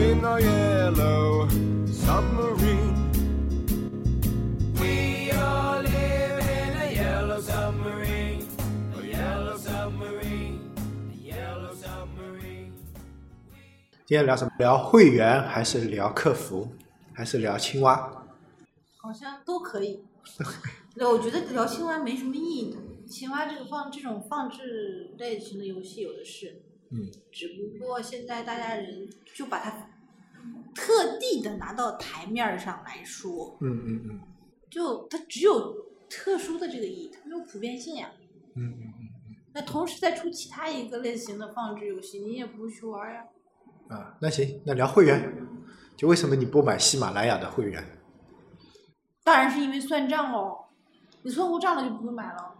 Beneath the waves in our yellow submarine. We all live in a yellow submarine, a yellow submarine, a yellow submarine. 今天聊什么？聊会员还是聊客服，还是聊青蛙？好像都可以。对，我觉得聊青蛙没什么意义的。青蛙这个放这种放置类型的游戏有的是，嗯，只不过现在大家人就把它特地的拿到台面上来说，嗯嗯嗯就它只有特殊的这个意义，它没有普遍性呀。嗯嗯嗯那同时再出其他一个类型的放置游戏，你也不会去玩呀。嗯啊，那行，那聊会员，就为什么你不买喜马拉雅的会员？当然是因为算账喽，你算过账了就不会买了。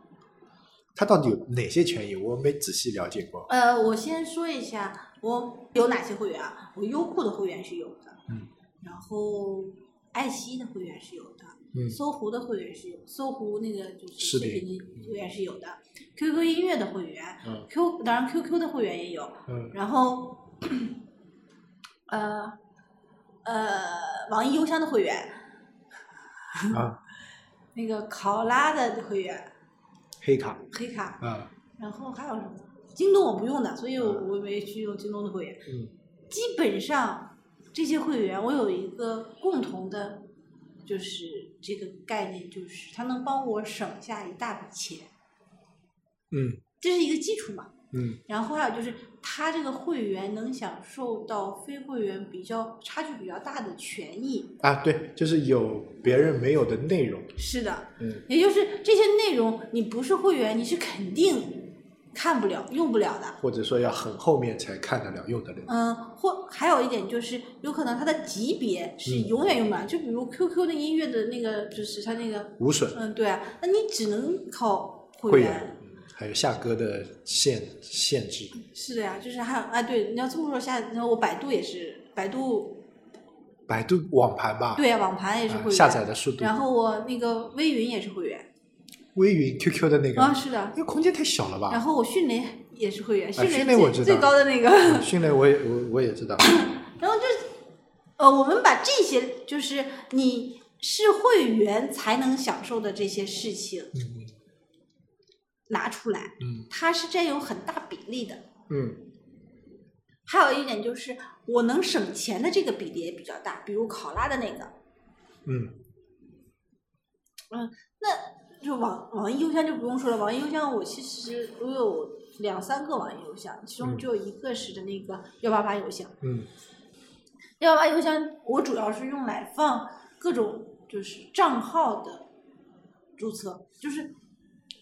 它到底有哪些权益？我没仔细了解过。呃，我先说一下我有哪些会员啊？我优酷的会员是有的，嗯，然后爱奇艺的会员是有的，嗯搜狐的会员是有，搜狐那个就是视频的会员是有的，QQ 音乐的会员嗯，Q 当然 QQ 的会员也有，嗯然后呃呃网易邮箱的会员，啊，那个考拉的会员黑卡黑卡，啊，然后还有什么？京东我不用的，所以我我没去用京东的会员。嗯基本上这些会员，我有一个共同的，就是这个概念，就是它能帮我省下一大笔钱，嗯这是一个基础嘛。嗯然后还有就是，它这个会员能享受到非会员比较差距比较大的权益。啊，对，就是有别人没有的内容。是的，嗯也就是这些内容，你不是会员，你是肯定看不了、用不了的。或者说要很后面才看得了、用得了。嗯，或还有一点就是，有可能它的级别是嗯永远用不了。就比如 QQ 的音乐的那个，就是它那个，无损嗯，对啊，那你只能靠会员。还有下歌的限限制。是的呀，就是还有啊，对，你要这么说下，然后我百度也是，百度百度网盘吧，对啊，网盘也是会员。啊下载的速度。然后我那个微云也是会员微云 QQ 的那个，啊，是的。那空间太小了吧？然后我迅雷也是会员，迅雷雷我知道最最高的那个。嗯迅雷我也我我也知道。然后就是，呃，我们把这些就是你是会员才能享受的这些事情嗯拿出来，嗯它是占有很大比例的。嗯还有一点就是，我能省钱的这个比例也比较大，比如考拉的那个，嗯嗯那就网网易邮箱就不用说了，网易邮箱我其实我有两三个网易邮箱，其中嗯只有一个是的那个幺八八邮箱。嗯幺八八邮箱我主要是用来放各种就是账号的注册，就是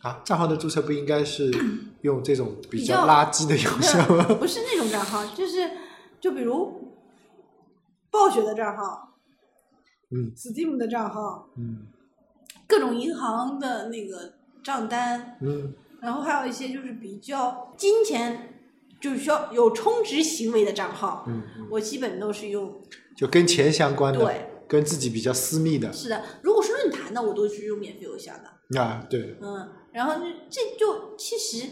啊，账号的注册不应该是 用这种比较垃圾的邮箱吗？不是那种账号，就是就比如暴雪的账号、嗯 Steam 的账号、嗯各种银行的那个账单，嗯然后还有一些就是比较金钱就是需要有充值行为的账号，嗯嗯，我基本都是用就跟钱相关的，对，跟自己比较私密的是的。如果是论坛的，我都是用免费邮箱的。啊，对，嗯，然后这这就其实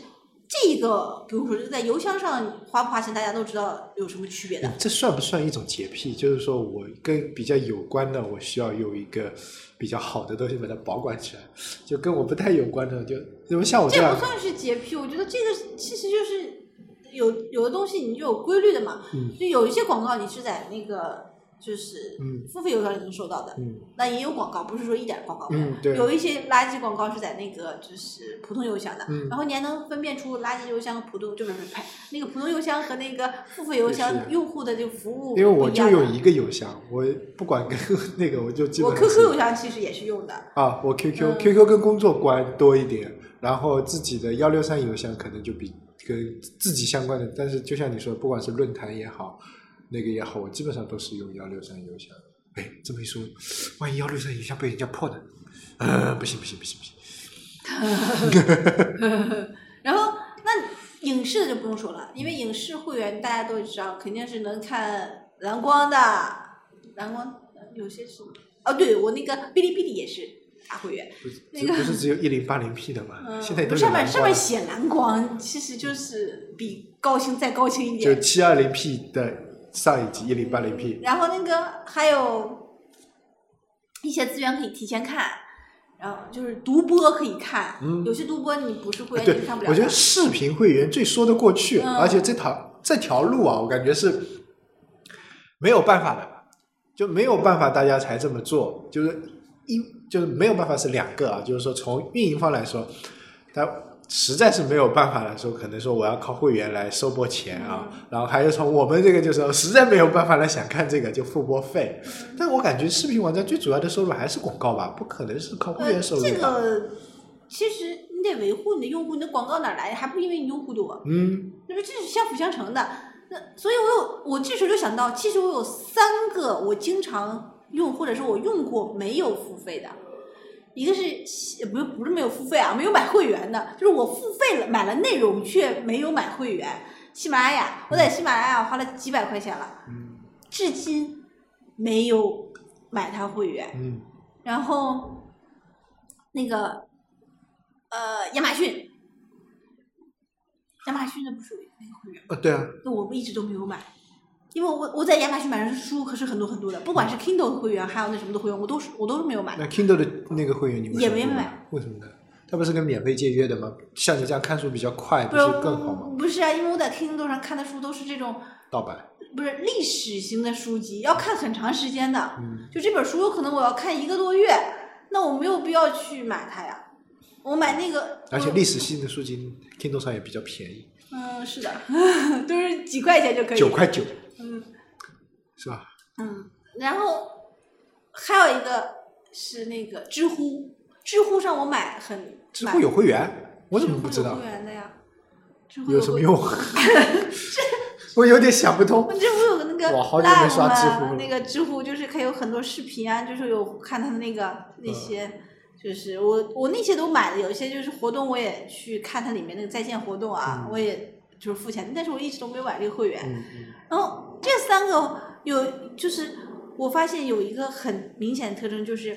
这个，比如说在邮箱上花不花钱，大家都知道有什么区别的。这算不算一种洁癖？就是说我跟比较有关的，我需要有一个比较好的东西把它保管起来，就跟我不太有关的，就因为像我这样这不，算是洁癖，我觉得这个其实就是有有的东西你就有规律的嘛。嗯就有一些广告你是在那个就是嗯。付费邮箱里能收到的，嗯。那也有广告，不是说一点广告没有。嗯，对，有一些垃圾广告是在那个就是普通邮箱的，嗯。然后你还能分辨出垃圾邮箱和普通就是不是呸，那个普通邮箱和那个付费邮箱用户的这个服务因为我就有一个邮箱，我不管跟 那个，我就基本我 QQ 邮箱其实也是用的，啊，我 QQ、嗯。QQ 跟工作关多一点，然后自己的幺六三邮箱可能就比跟自己相关的，但是就像你说，不管是论坛也好，那个也好，我基本上都是用幺六三邮箱。哎，这么一说，万一幺六三邮箱被人家破呢？呃，不行不行不行不行，然后那影视的就不用说了，因为影视会员大家都知道，肯定是能看蓝光的，蓝光呃有些是哦，对我那个哔哩哔哩也是大会员，不是那个不是只有一零八零 P 的吗？嗯，现在都上面上面写蓝光，其实就是比高清再高清一点就点。七二零 P 的上一集一零八零 P，然后那个还有一些资源可以提前看，然后就是独播可以看，嗯。有些独播你不是会员看不，了。我觉得视频会员最说得过去，嗯。而且这条这条路啊，我感觉是没有办法的，就没有办法大家才这么做，就是一就是没有办法是两个啊，就是说从运营方来说，他实在是没有办法的时候，可能说我要靠会员来收播钱啊，嗯然后还有从我们这个就是实在没有办法了，想看这个就付播费，但我感觉视频网站最主要的收入还是广告吧，不可能是靠会员收入呃、这？个其实你得维护你的用户，你的广告哪儿来？还不因为你用户多，嗯那么这是相辅相成的。那所以我有我这时候就想到，其实我有三个我经常用或者是我用过没有付费的，一个是呃不是不是没有付费啊，没有买会员的，就是我付费了买了内容却没有买会员。喜马拉雅，我在喜马拉雅花了几百块钱了，嗯至今没有买它会员。嗯然后那个呃亚马逊，亚马逊的不是有那个会员吗，呃对啊，那我们一直都没有买，因为我我在亚马逊买的书可是很多很多的，不管是 Kindle 的会员还有那什么的会员，我都是我都是没有买的那。Kindle 的那个会员你们也没买？为什么呢？它不是跟免费借阅的吗？像你这样看书比较快，不是更好吗？不是啊，因为我在 Kindle 上看的书都是这种盗版，不是历史型的书籍，要看很长时间的。嗯，就这本书有可能我要看一个多月，那我没有必要去买它呀。我买那个，而且历史性的书籍 Kindle 上也比较便宜，嗯，是的，都是几块钱就可以。九块九，嗯是吧？嗯，然后还有一个是那个知乎，知乎上我买很知乎有会员，我怎么不知道有会？员的呀？知乎会有什么用？我有点想不通。知乎有个那个我好久没刷知乎了嘛那个知乎就是可以有很多视频啊，就是有看他的那个那嗯些，就是我我那些都买了，有一些就是活动我也去看它里面那个在线活动啊，嗯我也就是付钱，但是我一直都没有买这个会员。嗯嗯然后这三个有就是我发现有一个很明显的特征，就是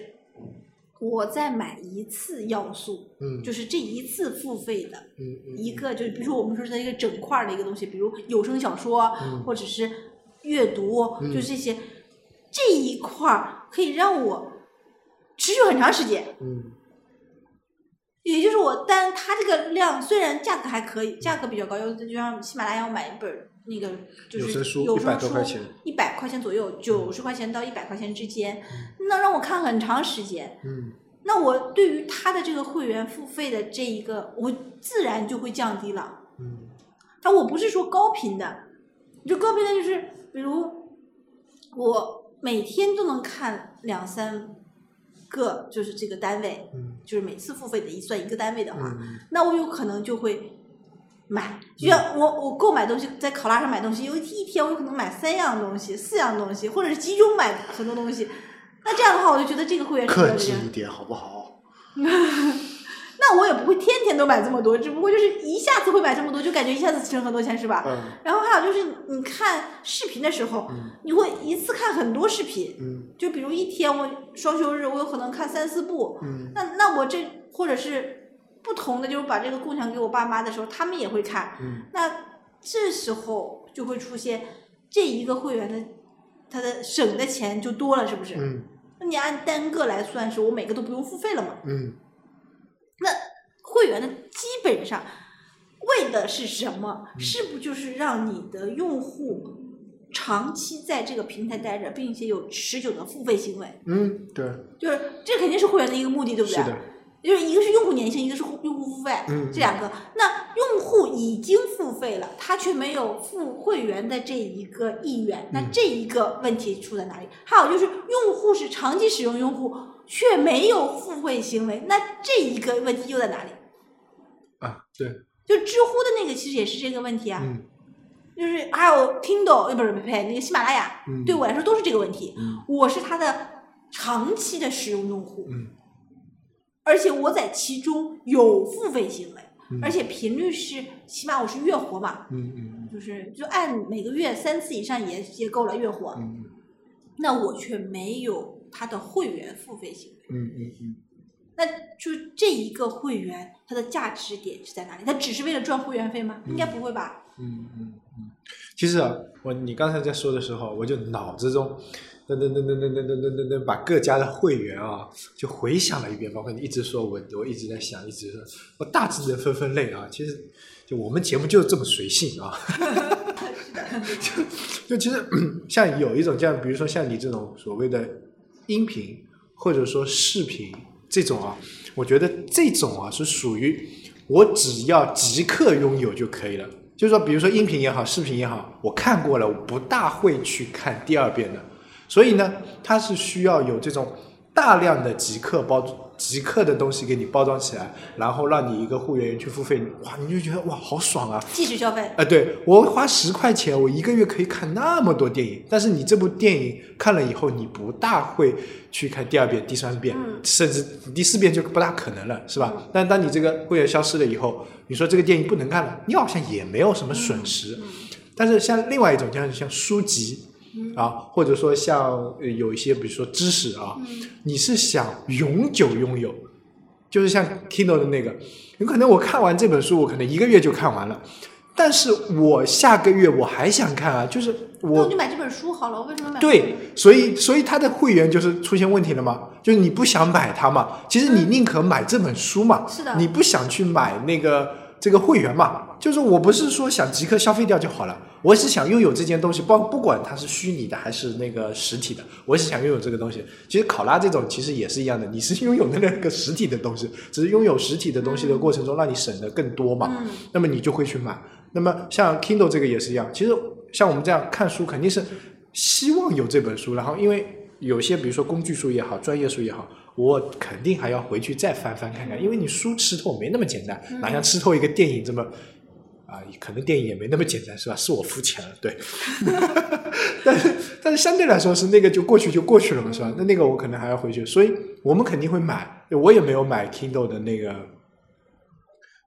我在买一次要素，嗯，就是这一次付费的。一个就是比如说我们说的一个整块儿的一个东西，比如有声小说，嗯或者是阅读，嗯就这些，这一块儿可以让我持续很长时间。嗯也就是我但它这个量虽然价格还可以，价格比较高，就就像喜马拉雅我买一本儿那个就是有声书100有声书多块钱一百块钱左右，九十块钱到一百块钱之间，那让我看很长时间。嗯。那我对于他的这个会员付费的这一个，我自然就会降低了。嗯。但我不是说高频的，就高频的就是比如我每天都能看两三个，就是这个单位，嗯。就是每次付费的一算一个单位的话，嗯。那我有可能就会买。就像我我购买东西，在考拉上买东西，有一一天我有可能买三样东西、四样东西，或者是集中买很多东西。那这样的话，我就觉得这个会员是比较克制这样一点好不好？那我也不会天天都买这么多，只不过就是一下子会买这么多，就感觉一下子省很多钱，是吧？嗯然后还有就是你看视频的时候，嗯你会一次看很多视频，嗯就比如一天我双休日我有可能看三四部，嗯那那我这或者是不同的，就是把这个共享给我爸妈的时候，他们也会看，嗯那这时候就会出现这一个会员的他的省的钱就多了，是不是？嗯那你按单个来算，是我每个都不用付费了嘛？嗯那会员的基本上为的是什么？嗯是不就是让你的用户长期在这个平台待着，并且有持久的付费行为？嗯，对，就是这肯定是会员的一个目的，对不对？是的，就是一个是用户粘性，一个是用户付费，嗯这两个。那用户已经付费了，他却没有付会员的这一个意愿，那嗯。这一个问题出在哪里？还有就是用户是长期使用用户，却没有付费行为，那这一个问题又在哪里？啊，对，就知乎的那个其实也是这个问题啊，嗯。就是还有 Kindle，呃，不是呸，那个喜马拉雅，嗯。对我来说都是这个问题。嗯。我是它的长期的使用用户，嗯而且我在其中有付费行为，嗯而且频率是起码我是月活嘛，嗯嗯就是就按每个月三次以上也也够了月活，嗯那我却没有他的会员付费行为。嗯嗯嗯那就这一个会员，它的价值点是在哪里？它只是为了赚会员费吗？应该不会吧？嗯。其实啊，我你刚才在说的时候，我就脑子中噔噔噔噔噔噔噔噔噔噔，把各家的会员啊，就回想了一遍。包括你一直说我，我一直在想，一直说，我大致的分分类啊。其实，就我们节目就是这么随性啊。就就其实像有一种这样，比如说像你这种所谓的音频或者说视频这种啊，我觉得这种啊是属于我只要即刻拥有就可以了。就是说，比如说音频也好，视频也好，我看过了，我不大会去看第二遍的。所以呢，它是需要有这种大量的即刻包即刻的东西给你包装起来，然后让你一个会员去付费，哇，你就觉得哇好爽啊！继续消费，啊，对我花十块钱，我一个月可以看那么多电影，但是你这部电影看了以后，你不大会去看第二遍、第三遍，嗯甚至第四遍就不大可能了，是吧？但当你这个会员消失了以后，你说这个电影不能看了，你好像也没有什么损失。但是像另外一种，像像书籍啊，或者说像呃有一些比如说知识啊，你是想永久拥有，就是像 Kindle 的那个，有可能我看完这本书，我可能一个月就看完了，但是我下个月我还想看啊，就是我那我就买这本书好了，我为什么买？对，所以所以他的会员就是出现问题了嘛，就是你不想买它嘛，其实你宁可买这本书嘛，是的。你不想去买那个这个会员嘛，就是我不是说想即刻消费掉就好了，我是想拥有这件东西，不不管它是虚拟的还是那个实体的，我是想拥有这个东西。其实考拉这种其实也是一样的，你是拥有那个实体的东西，只是拥有实体的东西的过程中让你省的更多嘛，嗯那么你就会去买。那么像 Kindle 这个也是一样，其实像我们这样看书肯定是希望有这本书，然后因为有些比如说工具书也好，专业书也好，我肯定还要回去再翻翻看看，因为你书吃透没那么简单，哪像吃透一个电影这么。啊，可能电影也没那么简单，是吧？是我肤浅了，对。但是，但是相对来说是那个就过去就过去了嘛，是吧？那那个我可能还要回去，所以我们肯定会买。我也没有买 Kindle 的那个，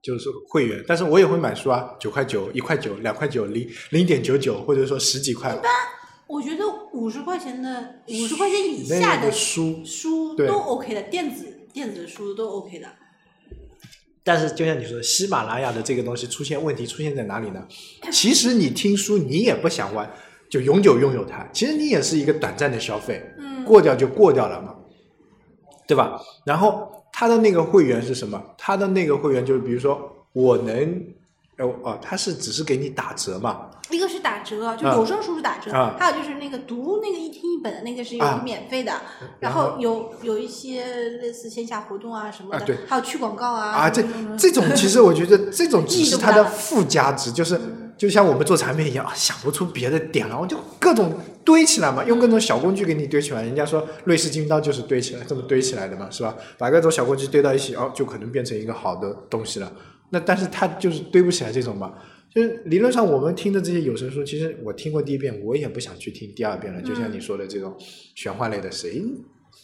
就是会员，但是我也会买书啊，九块九、一块九、两块九、零零点九九，或者说十几块。一般我觉得五十块钱的五十块钱以下的书书都 OK 的，电子电子书都 OK 的。但是就像你说的，喜马拉雅的这个东西出现问题出现在哪里呢？其实你听书你也不想玩，就永久拥有它，其实你也是一个短暂的消费，嗯，过掉就过掉了嘛，对吧？然后它的那个会员是什么？它的那个会员就是比如说我能，哦哦，它是只是给你打折嘛，一个是打折，就啊有声书是打折，啊还有就是那个读那个一听一本的那个是有啊免费的，然然后后有有一些类似线下活动啊什么的，啊对还有去广告啊啊，这这种其实我觉得这种只是它的附加值，就是就像我们做产品一样，啊想不出别的点了，我就各种堆起来嘛，用各种小工具给你堆起来。人家说瑞士军刀就是堆起来，这么堆起来的嘛，是吧？把各种小工具堆到一起，哦，就可能变成一个好的东西了。那但是它就是堆不起来这种嘛。就是理论上，我们听的这些有声书，其实我听过第一遍，我也不想去听第二遍了。就像你说的这种玄幻类的，谁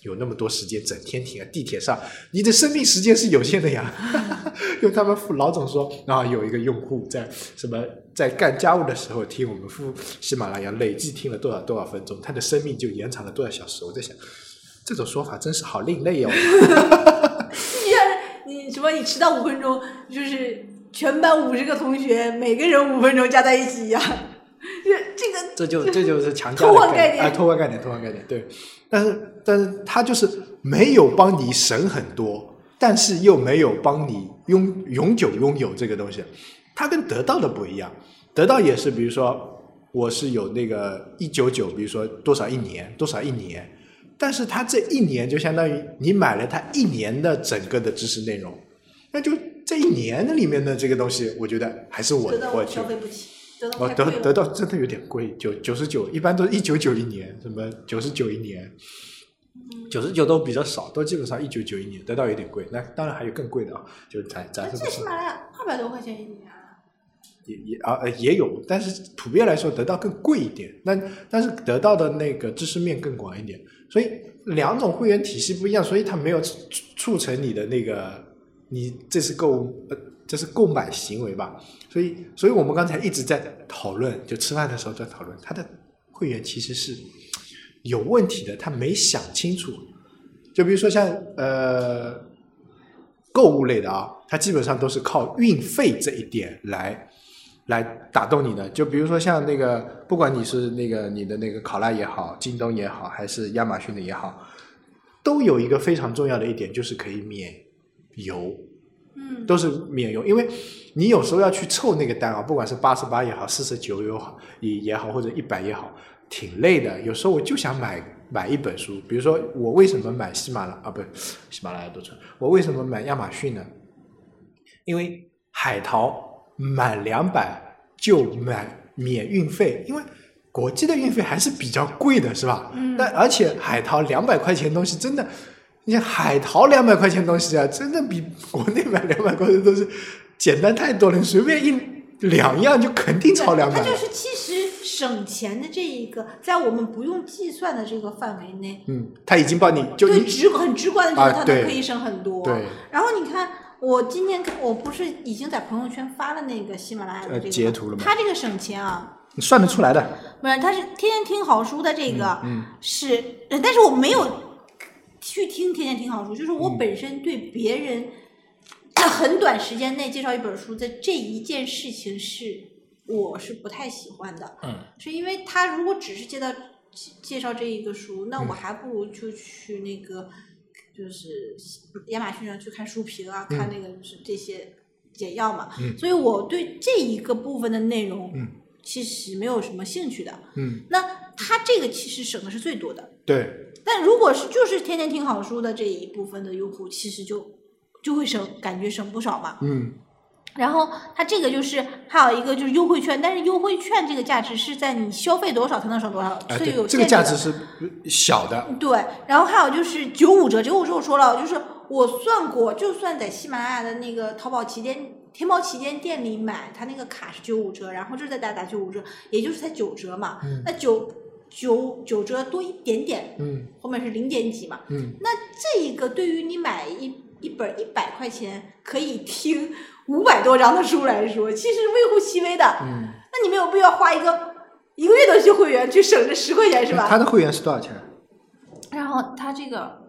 有那么多时间整天听啊？地铁上，你的生命时间是有限的呀。用他们副老总说，啊，有一个用户在什么在干家务的时候听我们副喜马拉雅，累计听了多少多少分钟，他的生命就延长了多少小时。我在想，这种说法真是好另类哦。你什么你迟到五分钟，就是全班五十个同学，每个人五分钟加在一起一样，这 这个这就这就是强加的偷换概念啊，偷换概念，偷换概念，对。但是但是他就是没有帮你省很多，但是又没有帮你拥永久拥有这个东西。它跟得到的不一样，得到也是，比如说我是有那个一九九，比如说多少一年，多少一年，但是它这一年就相当于你买了它一年的整个的知识内容，那就这一年的里面的这个东西，我觉得还是我我消费不起，得到哦，得。得到真的有点贵，九九十九，一般都是一九九一年，什么九十九一年，九十九都比较少，都基本上一九九一年，得到有点贵。那当然还有更贵的啊，就是咱咱那这不是这喜马拉雅二百多块钱一年啊，也也啊呃也有，但是普遍来说得到更贵一点，那但是得到的那个知识面更广一点，所以两种会员体系不一样，所以它没有促促成你的那个你这是购呃这是购买行为吧，所以所以我们刚才一直在讨论，就吃饭的时候在讨论，他的会员其实是有问题的，他没想清楚，就比如说像呃购物类的啊，它基本上都是靠运费这一点来来打动你的。就比如说像那个，不管你是那个你的那个考拉也好，京东也好，还是亚马逊的也好，都有一个非常重要的一点，就是可以免邮。嗯，都是免邮，因为你有时候要去凑那个单啊，不管是八十八也好，四十九也好，也也好，或者一百也好，挺累的。有时候我就想买买一本书，比如说我为什么买喜马拉啊，不是喜马拉雅多纯，我为什么买亚马逊呢？因为海淘满两百就买免运费，因为国际的运费还是比较贵的，是吧？嗯但而且海淘两百块钱东西真的，你看海淘两百块钱东西啊，真的比国内买两百块钱东西简单太多了。你随便一两样就肯定超两百就是其实省钱的这一个，在我们不用计算的这个范围内，嗯，他已经帮你就对你直很直观的觉啊得它都可以省很多。对然后你看，我今天看我不是已经在朋友圈发了那个喜马拉雅的呃这个截图了吗它这个省钱啊，你算得出来的。不是，他是天天听好书的这个嗯是，呃但是我没有去听天天听好书，就是我嗯。本身对别人在很短时间内介绍一本书的这一件事情是我是不太喜欢的，嗯。是因为他如果只是介绍介绍这一个书，那嗯。我还不如就去那个就是亚马逊上去看书评啊，看嗯那个就是这些简要嘛，嗯。所以我对这一个部分的内容嗯。其实没有什么兴趣的。嗯，那他这个其实省的是最多的，对，但如果是就是天天听好书的这一部分的用户，其实就就会省，感觉省不少嘛。嗯然后它这个就是还有一个就是优惠券，但是优惠券这个价值是在你消费多少才能省多少，所以有，这个限价值是小的。对，然后还有就是九五折，九五折我说了，就是我算过，就算在喜马拉雅的那个淘宝旗舰、天猫旗舰店里买，它那个卡是九五折，然后就是再打打九五折，也就是才九折嘛。嗯那九九九折多一点点，嗯后面是零点几嘛。嗯，那这一个对于你买一一本一百块钱可以听五百多章的书来说，其实微乎其微的。嗯，那你没有必要花一个一个月的去会员去省这十块钱是吧？他的会员是多少钱？然后他这个，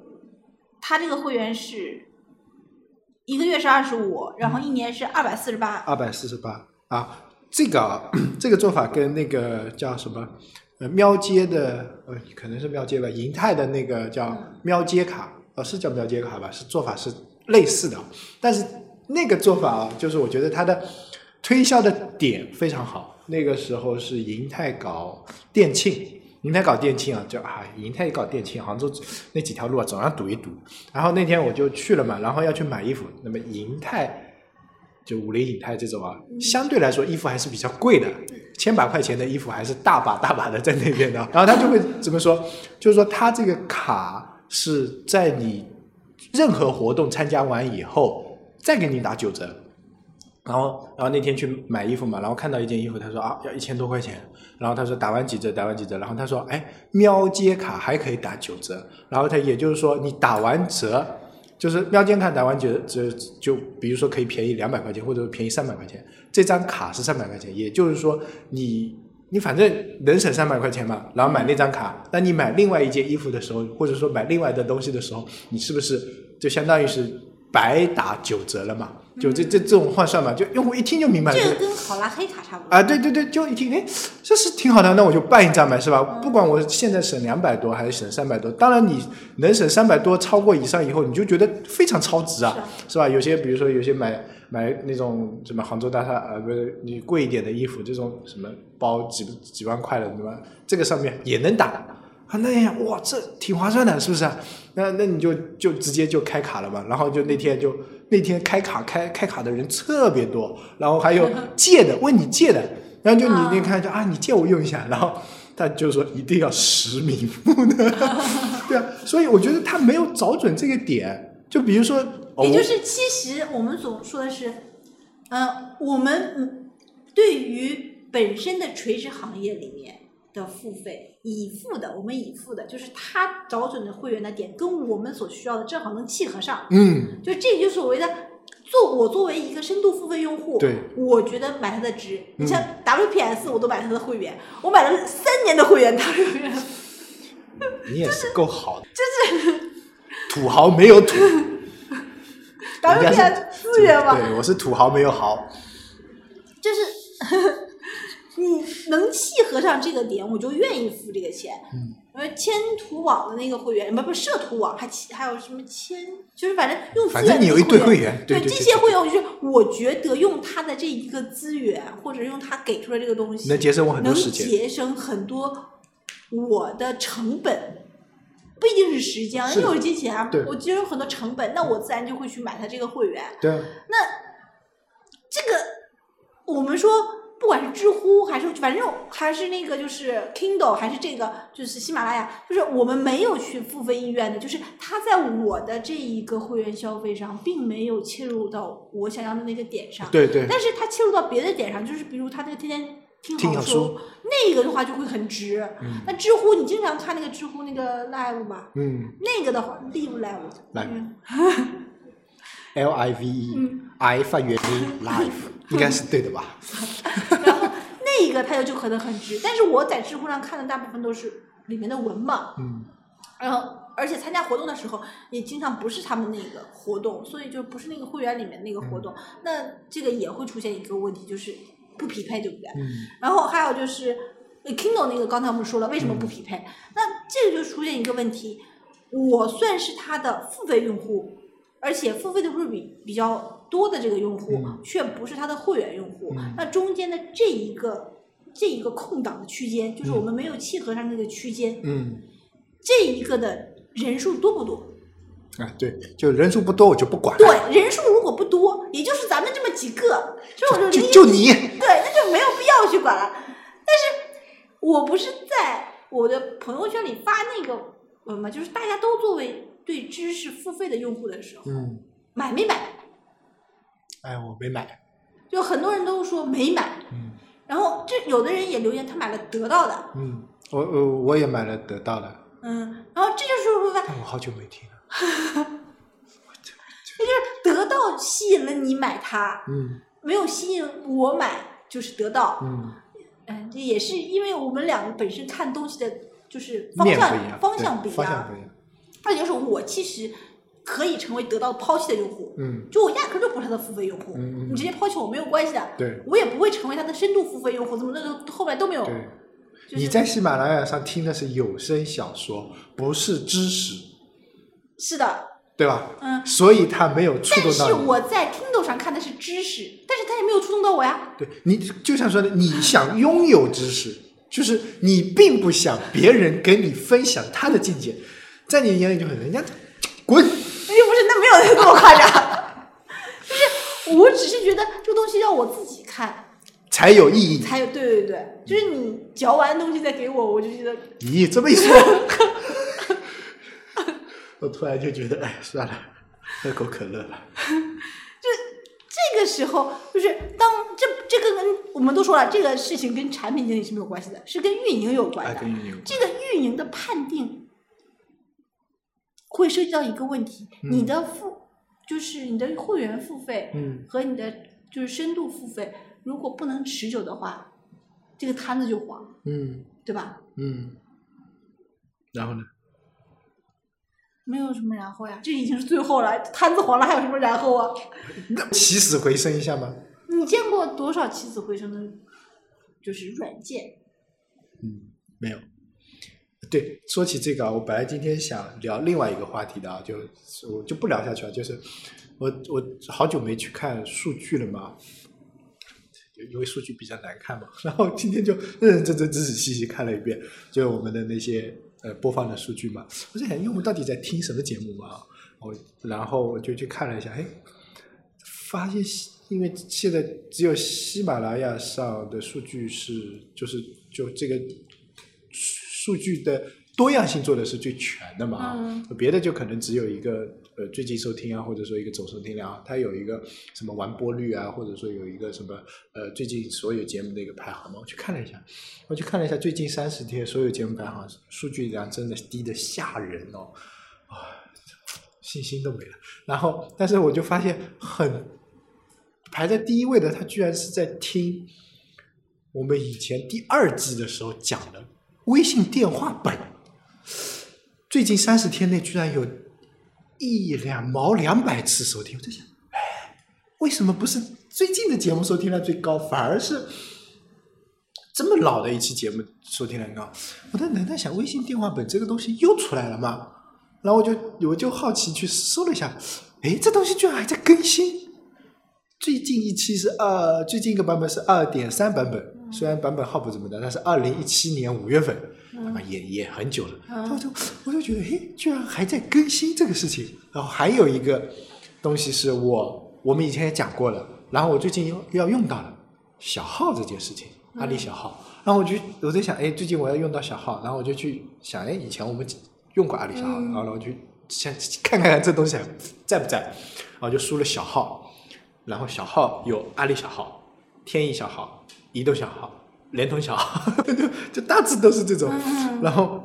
他这个会员是一个月是二十五，然后一年是二百四十八。二百四十八啊，这个啊，这个做法跟那个叫什么呃喵街的呃可能是喵街吧，银泰的那个叫喵街卡，呃是叫喵街卡吧，是做法是类似的，但是那个做法啊，就是我觉得它的推销的点非常好。那个时候是银泰搞店庆，银泰搞店庆啊，就啊银泰搞店庆，杭州那几条路啊总要堵一堵。然后那天我就去了嘛，然后要去买衣服，那么银泰。就五菱银泰这种啊，相对来说衣服还是比较贵的，千把块钱的衣服还是大把大把的在那边的。然后他就会怎么说？就是说他这个卡是在你任何活动参加完以后再给你打九折。然后，然后那天去买衣服嘛，然后看到一件衣服，他说啊要一千多块钱，然后他说打完几折，打完几折，然后他说哎喵街卡还可以打九折，然后他也就是说你打完折，就是喵街卡打完折折就比如说可以便宜两百块钱，或者便宜三百块钱，这张卡是三百块钱，也就是说你你反正能省三百块钱嘛，然后买那张卡，那你买另外一件衣服的时候，或者说买另外的东西的时候，你是不是就相当于是白打九折了嘛？就这这这种换算嘛，就用户一听就明白了。这个跟考拉黑卡差不多啊，对对对，就一听，哎，这是挺好的，那我就办一张呗，是吧？不管我现在省两百多还是省三百多，当然你能省三百多超过以上以后，你就觉得非常超值啊，是吧？有些比如说有些买买那种什么杭州大厦呃不是你贵一点的衣服，这种什么包几几万块的，对吧？这个上面也能打啊，那样哇，这挺划算的，是不是？那那你就就直接就开卡了嘛，然后就那天就那天开卡开开卡的人特别多，然后还有借的问你借的，然后就你你看就啊你借我用一下，然后他就说一定要实名付的，对啊，所以我觉得他没有找准这个点，就比如说，也就是其实我们所说的是，呃，我们嗯对于本身的垂直行业里面的付费，已付的，我们已付的，就是他找准的会员的点跟我们所需要的正好能契合上，嗯，就这就是所谓的。做我作为一个深度付费用户，对我觉得买它的值。嗯你像 WPS，我都买它的会员，我买了三年的会员 WPS。你也是够好的，就是 土豪没有土，人家 WPS 是资源嘛，对，我是土豪没有豪，就是呵 呵你能契合上这个点，我就愿意付这个钱。嗯，呃，千图网的那个会员，不不，社图网还其还有什么千，就是反正用资反源正你有一堆会员对对对对对这些会员，我就是我觉得用他的这一个资源，或者用他给出来这个东西，能节省我很多时间节省很多我的成本。不一定是时间因为我是金钱我节省很多成本，那我自然就会去买他这个会员。对那，这个我们说，不管是知乎还是反正还是那个就是 Kindle 还是这个就是喜马拉雅，就是我们没有去付费意愿的，就是它在我的这一个会员消费上，并没有切入到我想要的那个点上。对对，但是它切入到别的点上，就是比如它那个天天听听好好书那个的话就会很值。嗯。那知乎你经常看那个知乎那个 live 吧，嗯。那个的话 live live Live 嗯，L I V E 嗯。I 发元音 live 应该是对的吧？然后那个它就可能很值，但是我在知乎上看的大部分都是里面的文嘛，嗯。然后而且参加活动的时候也经常不是他们那个活动，所以就不是那个会员里面那个活动，那这个也会出现一个问题，就是不匹配，对不对？嗯。然后还有就是呃 Kindle 那个，刚才我们说了为什么不匹配，那这个就出现一个问题，我算是它的付费用户，而且付费的会比比较多的这个用户，嗯。却不是它的会员用户，嗯。那中间的这一个这一个空档的区间，就是嗯。我们没有契合上那个区间，嗯，这一个的人数多不多？啊对，就人数不多我就不管，对，人数如果不多，也就是咱们这么几个，就就就你，对，那就没有必要去管了。但是我不是在我的朋友圈里发那个呃嘛，就是大家都作为对知识付费的用户的时候，嗯，买没买？哎，我没买，就很多人都说没买，嗯然后这有的人也留言他买了得到的，嗯，我我我也买了得到的，嗯，然后这就是我好久没听了，得到吸引了你买它，嗯。没有吸引我买就是得到，嗯，嗯，这也是因为我们两个本身看东西的就是方向样，方向不一方向不一样，二就是我其实可以成为得到抛弃的用户，嗯。就我压根儿就不是他的付费用户，你直接抛弃我没有关系的，对。我也不会成为他的深度付费用户，怎么那都后面都没有。你在喜马拉雅上听的是有声小说，不是知识，是的，对吧？嗯，所以他没有触动到你。我在 Kindle 上看的是知识，但是他也没有触动到我呀。对你就像说的，你想拥有知识，就是你并不想别人给你分享他的境界，在你眼里就很人家滚。又不是，那没有那么夸张，就是我只是觉得这个东西要我自己看才有意义。才有，对对对，就是你嚼完东西再给我，我就觉得咦，这么一说，我突然就觉得，哎，算了，喝口可乐吧。这个时候，就是当这这个跟我们都说了，这个事情跟产品经理是没有关系的，是跟运营有关哎，的。跟运营这个运营的判定会涉及到一个问题：嗯你的付就是你的会员付费嗯和你的就是深度付费，如果不能持久的话，这个摊子就黄，嗯对吧？嗯，然后呢？没有什么然后呀，这已经是最后了，摊子黄了还有什么然后啊？那起死回生一下吗？你见过多少起死回生的，就是软件？嗯，没有。对，说起这个啊，我本来今天想聊另外一个话题的啊，就我就不聊下去了。就是我我好久没去看数据了嘛，因为数据比较难看嘛，然后今天就认认真真、仔仔细细看了一遍，就是我们的那些呃播放的数据嘛。我在想，因为我们到底在听什么节目嘛？我然后我就去看了一下，哎，发现因为现在只有喜马拉雅上的数据是，就是就这个数据的多样性做的是最全的嘛别的就可能只有一个呃最近收听啊，或者说一个总收听量，它有一个什么完播率啊，或者说有一个什么呃最近所有节目的一个排行嘛，我去看了一下，我去看了一下最近三十天所有节目排行数据量真的低的吓人哦，啊，信心都没了。然后，但是我就发现很排在第一位的，他居然是在听我们以前第二季的时候讲的微信电话本。最近三十天内居然有一两毛两百次收听，我在想，哎，为什么不是最近的节目收听量最高，反而是这么老的一期节目收听量高？我在在想，微信电话本这个东西又出来了吗？然后我就我就好奇去搜了一下，哎，这东西居然还在更新。最近一期是二，最近一个版本是二点三版本，虽然版本号不怎么大，但是二零一七年五月份，他妈也也很久了。然后就我就觉得，诶，居然还在更新这个事情。然后还有一个东西是我我们以前也讲过了，然后我最近又又要用到了小号这件事情，阿里小号。然后我就我在想，哎，最近我要用到小号，然后我就去想，哎，以前我们用过阿里小号，然后我就想看看这东西还在不在，然后就输了小号。然后小号有阿里小号、天翼小号、移动小号、联通小号，就就大致都是这种。嗯然后，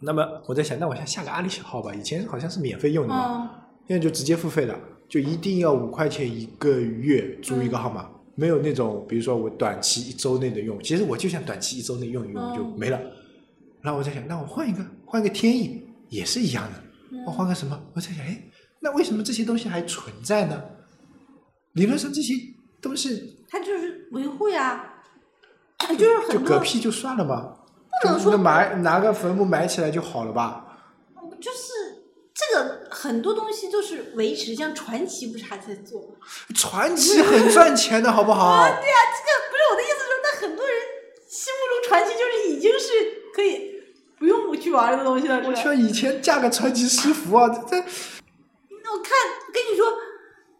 那么我在想，那我先下个阿里小号吧。以前好像是免费用的嘛，嗯现在就直接付费了，就一定要五块钱一个月租一个号码，没有那种比如说我短期一周内的用，其实我就想短期一周内用一用就嗯没了。然后我在想，那我换一个，换一个天翼也是一样的，我换个什么？我在想，哎，那为什么这些东西还存在呢？理论上这些东西它就是维护呀，就是很就嗝屁就算了吧，不能说就那埋拿个坟墓埋起来就好了吧？就是这个很多东西都是维持，像传奇不是还在做吗？传奇很赚钱的好不好？啊对呀、这个不是我的意思是，那很多人心目中传奇就是已经是可以不用去玩的东西了。我去，以前嫁个传奇师傅啊，这这那我看跟你说，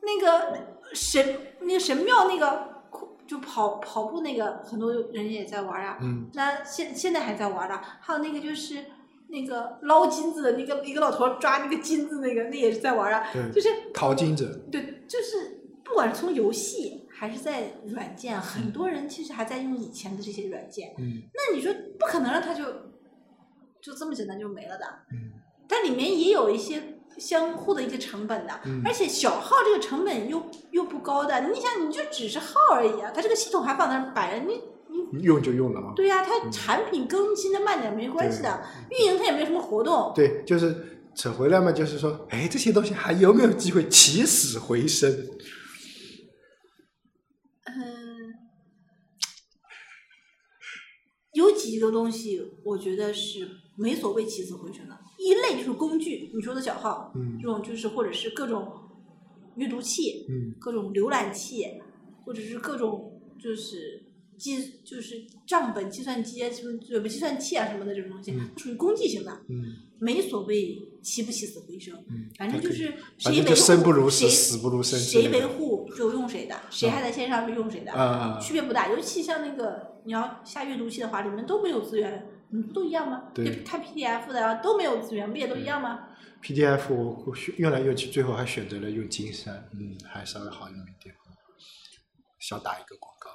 那个神那个神庙那个就跑跑步那个，很多人也在玩啊。嗯，那现现在还在玩的、还有那个就是那个捞金子的那个一个老头抓那个金子那个，那也是在玩啊。对就是淘金者，对，就是不管是从游戏还是在软件，很多人其实还在用以前的这些软件。嗯那你说不可能让他就就这么简单就没了的，嗯但里面也有一些相互的一个成本的，嗯。而且小号这个成本又又不高的，你想你就只是号而已啊，它这个系统还放那儿摆着，你你用就用了嘛。对呀、它产品更新的慢点没关系的，运营它也没有什么活动，对，就是扯回来嘛，就是说，哎，这些东西还有没有机会起死回生？嗯，有几个东西我觉得是没所谓起死回生的，一类就是工具，你说的小号，嗯这种就是或者是各种阅读器，嗯各种浏览器，或者是各种就是计就是账本、计算机啊什么什么计算器啊什么的这种东西，嗯属于工具型的，嗯没所谓起不起死回生，嗯，反正就是谁维护生不如死谁死不如生谁维护就用谁的，谁还在线上就用谁的，啊区别不大。尤其像那个你要下阅读器的话，里面都没有资源，嗯，不都一样吗？看 PDF 的啊都没有资源，不也都一样吗？PDF 我我选用来用去，最后还选择了用金山，嗯，还稍微好用一点。小打一个广告，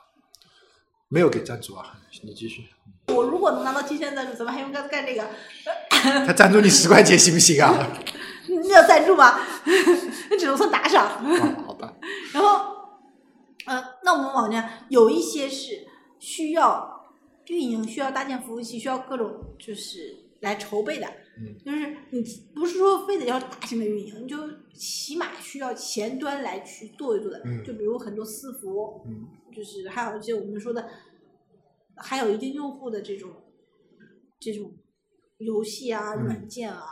没有给赞助啊，你继续。我如果能拿到金山赞助，怎么还用干干这个？他赞助你十块钱行不行啊？那要赞助吗？那 只能算打赏。啊好吧，然后，呃，那我们网站有一些是需要运营、需要搭建服务器、需要各种就是来筹备的。嗯，就是你不是说非得要大型的运营，你就起码需要前端来去做一做的。嗯就比如很多私服，嗯就是还有一些我们说的，还有一定用户的这种这种游戏啊、嗯软件啊，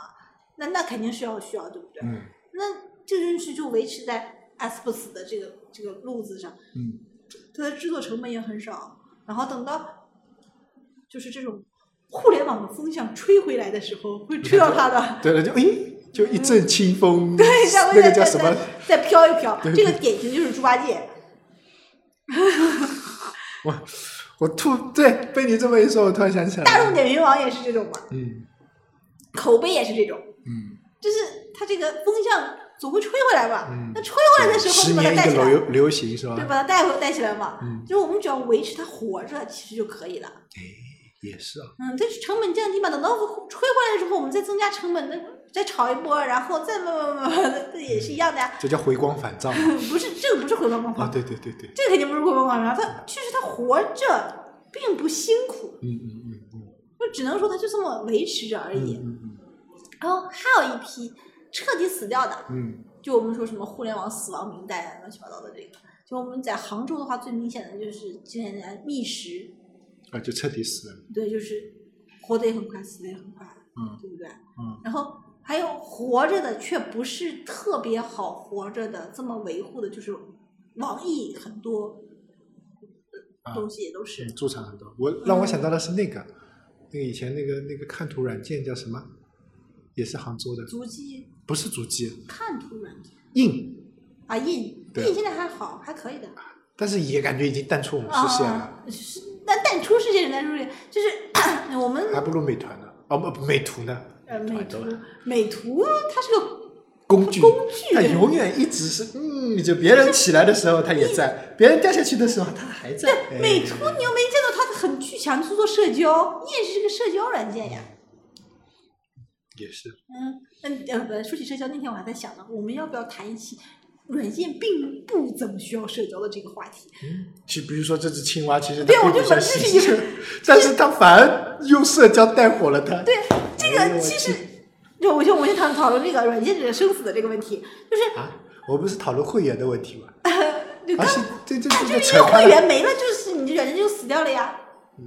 那那肯定是要需要，对不对？嗯那这件事就维持在 S 不死的这个这个路子上，嗯它的制作成本也很少。然后等到就是这种互联网的风向吹回来的时候，会吹到他的，对了，就诶，就一阵清风，对，下那个叫什么？再再飘一飘。这个典型就是猪八戒，我我吐对被你这么一说，我突然想起来，大众点评网也是这种嘛。嗯口碑也是这种，嗯就是它这个风向总会吹回来吧？嗯那吹回来的时候十就把它年一个带起来，流流行是吧？对，把它带回带起来嘛。嗯，就是我们只要维持它活着，其实就可以了。哎，也是啊，嗯，这是成本降低嘛，等到吹回来的时候，我们再增加成本，那再炒一波，然后再慢慢慢慢的，这也是一样的呀。这叫回光返照 不是，这个不是回光返照，啊！对对对对，这个肯定不是回光返照，他确实他活着并不辛苦，嗯嗯嗯嗯就只能说他就这么维持着而已。嗯嗯然后还有一批彻底死掉的，嗯就我们说什么互联网死亡名单啊，乱七八糟的这个。就我们在杭州的话，最明显的就是今年的觅食，啊，就彻底死了。对，就是活得也很快，死得也很快，嗯对不对？嗯然后还有活着的，却不是特别好活着的，这么维护的，就是网易很多啊东西也都是。驻场很多。我让我想到的是那个，那个以前那个那个看图软件叫什么？也是杭州的，足迹不是足迹，看图软件印，啊，印对印现在还好，还可以的。但是也感觉已经淡出我们视线了，啊，是但淡出世界人淡出世界，就是 我们还不如美团呢。哦不，美图呢？呃美图团美图它是个工具，工具它永远一直是嗯，就别人起来的时候它也在，别人掉下去的时候它还在。哎美图，你又没见到它很具强去做社交，你也是个社交软件呀。也是，嗯嗯呃不，说起社交，那天我还在想呢，我们要不要谈一期软件并不怎么需要社交的这个话题？就比如说这只青蛙，其实对我就想喜剧，但是它反而用社交带火了它。对，这个其实去就我就我就讨讨论这个软件这个生死的这个问题，就是啊，我不是讨论会员的问题吗？就刚而且这这这就因这会员没了，就是你这软件就死掉了呀。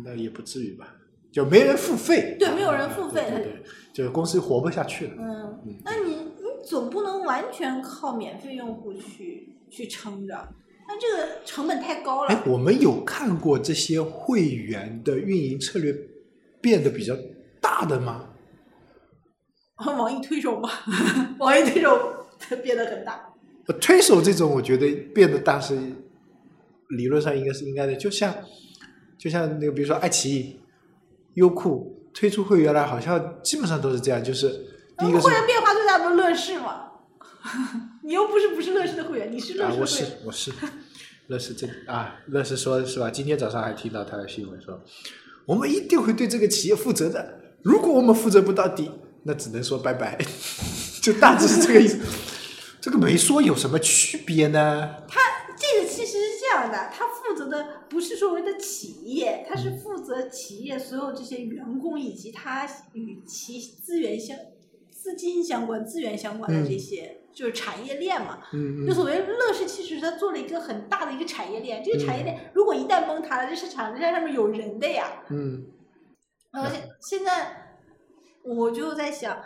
那也不至于吧？就没人付费，对没有人付费对对对，就是公司活不下去了。嗯，那你你总不能完全靠免费用户去去撑着，那这个成本太高了哎了。，我们有看过这些会员的运营策略变得比较大的吗？网易推手嘛，网易推手变得很大。呃推手这种，我觉得变得大是理论上应该是应该的，就像就像那个，比如说爱奇艺、优酷推出会员来，好像基本上都是这样，就是第一个会员变化最大的不是乐视嘛？你又不是不是乐视的会员，你是乐啊，我是视的会员。我是乐视这啊，乐视说是吧？今天早上还听到他的新闻说，我们一定会对这个企业负责的。如果我们负责不到底，那只能说拜拜，就大致是这个意思。这个没说有什么区别呢？他这个其实是这样的，他负责的不是所谓的企业，他嗯是负责企业所有这些员工以及他与其资源相、资金相关、资源相关的这些，就是产业链嘛。嗯嗯就所谓乐视，其实它做了一个很大的一个产业链。这个产业链如果一旦崩塌了，这市场这上面有人的呀。嗯而且现在我就在想，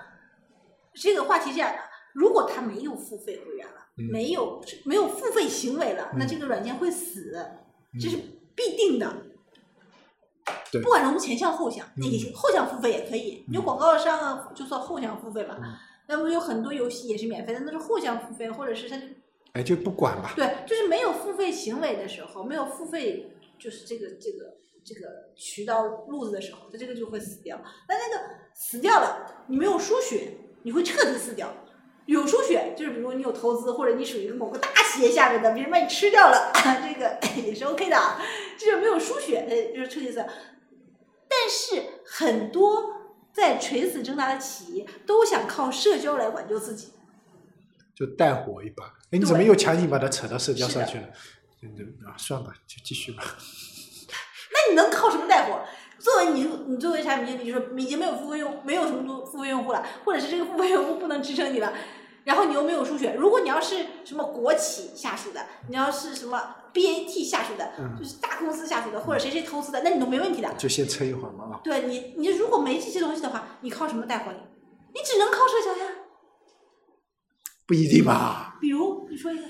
这个话题是这样的：如果它没有付费会员了，嗯没有没有付费行为了，那嗯这个软件会死，这是必定的。对不管从前向后向，嗯你后向付费也可以，你有广告商啊，就算后向付费吧嗯。那不有很多游戏也是免费的，那是后向付费，或者是它就哎，就不管吧。对，就是没有付费行为的时候，没有付费就是这个这个这个渠道路子的时候，它这个就会死掉。那那个死掉了，你没有输血，你会彻底死掉。有输血，就是比如你有投资，或者你属于某个大企业下面的，别人把你吃掉了，这个 也是 OK 的就没有输血，它，就是彻底死。但是很多在垂死挣扎的企业都想靠社交来挽救自己。就带火一把。哎，你怎么又强行把它扯到社交上去了？嗯啊，算吧，就继续吧。那你能靠什么带火？作为你，你作为产品经理，就说已经没有付费用，没有什么多付费用户了，或者是这个付费用户不能支撑你了，然后你又没有输血。如果你要是什么国企下属的，你要是什么 BAT 下属的，嗯就是大公司下属的，或者谁谁投资的，那你都没问题的。就先撑一会儿嘛啊。对你，你如果没这些东西的话，你靠什么带火你？你只能靠社交呀。不一定吧。比如你说一个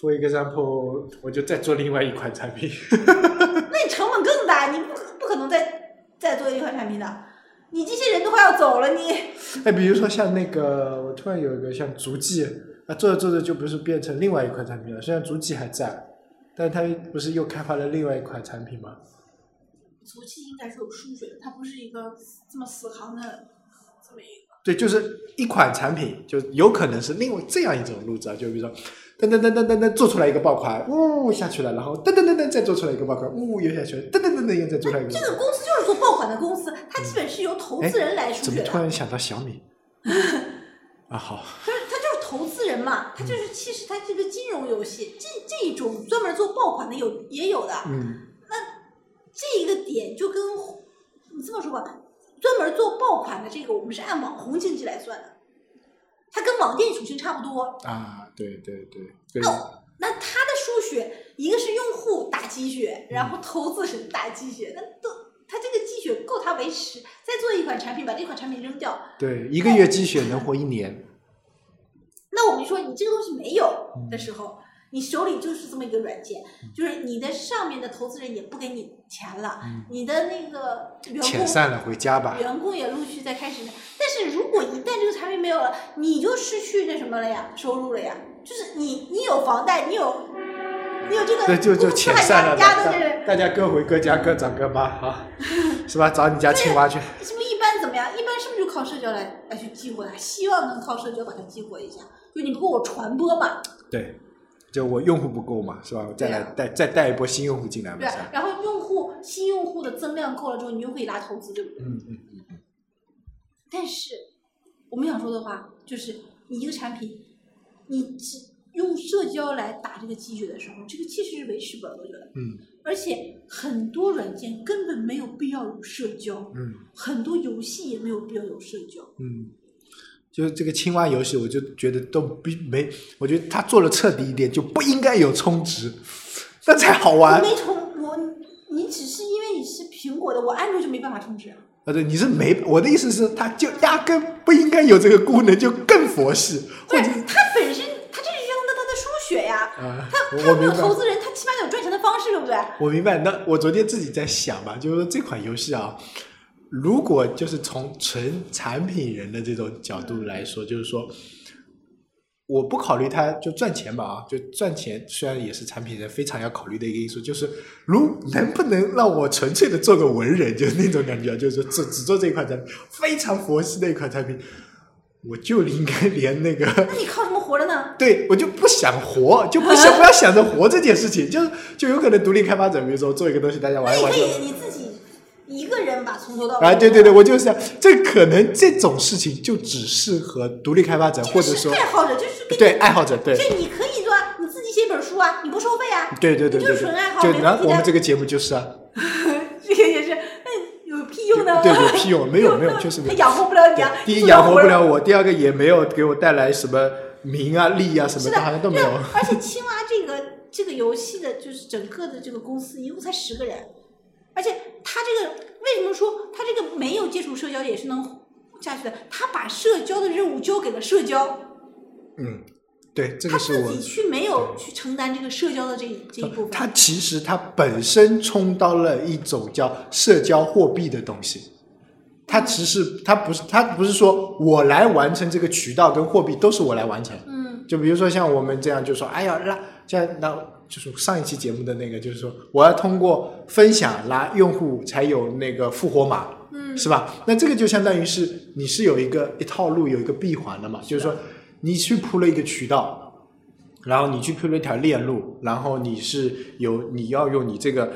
，For example，我就再做另外一款产品。那你成本更大，你不可不可能再再做一款产品的。你这些人都快要走了，你哎，比如说像那个，我突然有一个像足迹，啊，做着做着就不是变成另外一款产品了。虽然足迹还在，但是它不是又开发了另外一款产品吗？足迹应该是有输血的，它不是一个这么死扛的这么一个。对，就是一款产品，就有可能是另外这样一种路子啊，就比如说，噔噔噔噔噔噔做出来一个爆款，呜下去了，然后噔噔噔噔再做出来一个爆款，呜又下去了，噔噔噔噔又再做出来一个。这个公司就是做爆款的公司，它基本是由投资人来输怎么。突然想到小米？啊，好，投资人嘛，他就是其实他这个金融游戏，这这一种专门做爆款的有也有的，嗯。那这一个点就跟你这么说吧，专门做爆款的这个，我们是按网红经济来算的，它跟网店属性差不多。啊，对对对对，那它的输血，一个是用户打鸡血，然后投资人打鸡血，那都他这个鸡血够他维持，再做一款产品，把这款产品扔掉，对，一个月积雪能活一年。那我们说你这个东西没有嗯的时候，你手里就是这么一个软件，就是你的上面的投资人也不给你钱了，你的那个员工遣散了，回家吧。员工也陆续在开始，但是如果一旦这个产品没有了，你就失去那什么了呀，收入了呀，就是你你有房贷，你有你有这个对，就就遣散了大大家各回各家，各找各妈啊，是吧？找你家青蛙去。靠社交来来去激活它？希望能靠社交把它激活一下，就你不给我传播嘛，对，就我用户不够嘛，是吧？我再来带再带一波新用户进来嘛，对然后用户新用户的增量够了之后，你就可以拉投资，对不对？嗯嗯嗯但是我们想说的话就是，你一个产品，你只用社交来打这个鸡血的时候，这个其实是维持不了多久的。嗯而且很多软件根本没有必要有社交，嗯很多游戏也没有必要有社交。嗯，就是这个青蛙游戏，我就觉得都必没，我觉得他做了彻底一点，就不应该有充值，那才好我玩。没充我，你只是因为你是苹果的，我安卓就没办法充值啊。啊，对，你是没，我的意思是，他就压根不应该有这个功能，就更佛系，不是或者它本身，它这是用的它的输血呀。啊，它我它没有投资人，方式，对不对？我明白，那我昨天自己在想吧，就是说这款游戏啊，如果就是从纯产品人的这种角度来说，就是说，我不考虑它就赚钱吧啊，就赚钱虽然也是产品人非常要考虑的一个因素，就是如能不能让我纯粹的做个文人，就是那种感觉啊，就是说只只做这一款产品，非常佛系的一款产品，我就应该连那个。那你靠什么？对我就不想活，就不想不要想着活这件事情，就就有可能独立开发者，比如说做一个东西，大家玩一玩就。你可以你自己一个人把从头到尾。啊，对对对，我就是想，这可能这种事情就只适合独立开发者，或者说爱好者，就是跟对爱好者，对就你可以做啊，你自己写一本书啊，你不收费啊。对对对你就对对，是纯爱好，就然后我们这个节目就是啊，这个也是，那有屁用呢？对有屁用没有没有 确实没有他养活不了你啊。第一做养活不了我，第二个也没有给我带来什么名啊利啊什么的，好像都没有。对而且青蛙这个 这个游戏的，就是整个的这个公司一共才十个人，而且他这个为什么说他这个没有接触社交也是能下去的？他把社交的任务交给了社交，嗯，对，这他个是我自己去没有去承担这个社交的这这一部分。他其实他本身充当了一种叫社交货币的东西。它其实它不是它不是说我来完成这个渠道跟货币都是我来完成。嗯，就比如说像我们这样，就说哎呀拉像那就是上一期节目的那个，就是说我要通过分享拉用户才有那个复活码，嗯是吧？那这个就相当于是你是有一个一套路有一个闭环的嘛，就是说你去铺了一个渠道，然后你去铺了一条链路，然后你是有你要用你这个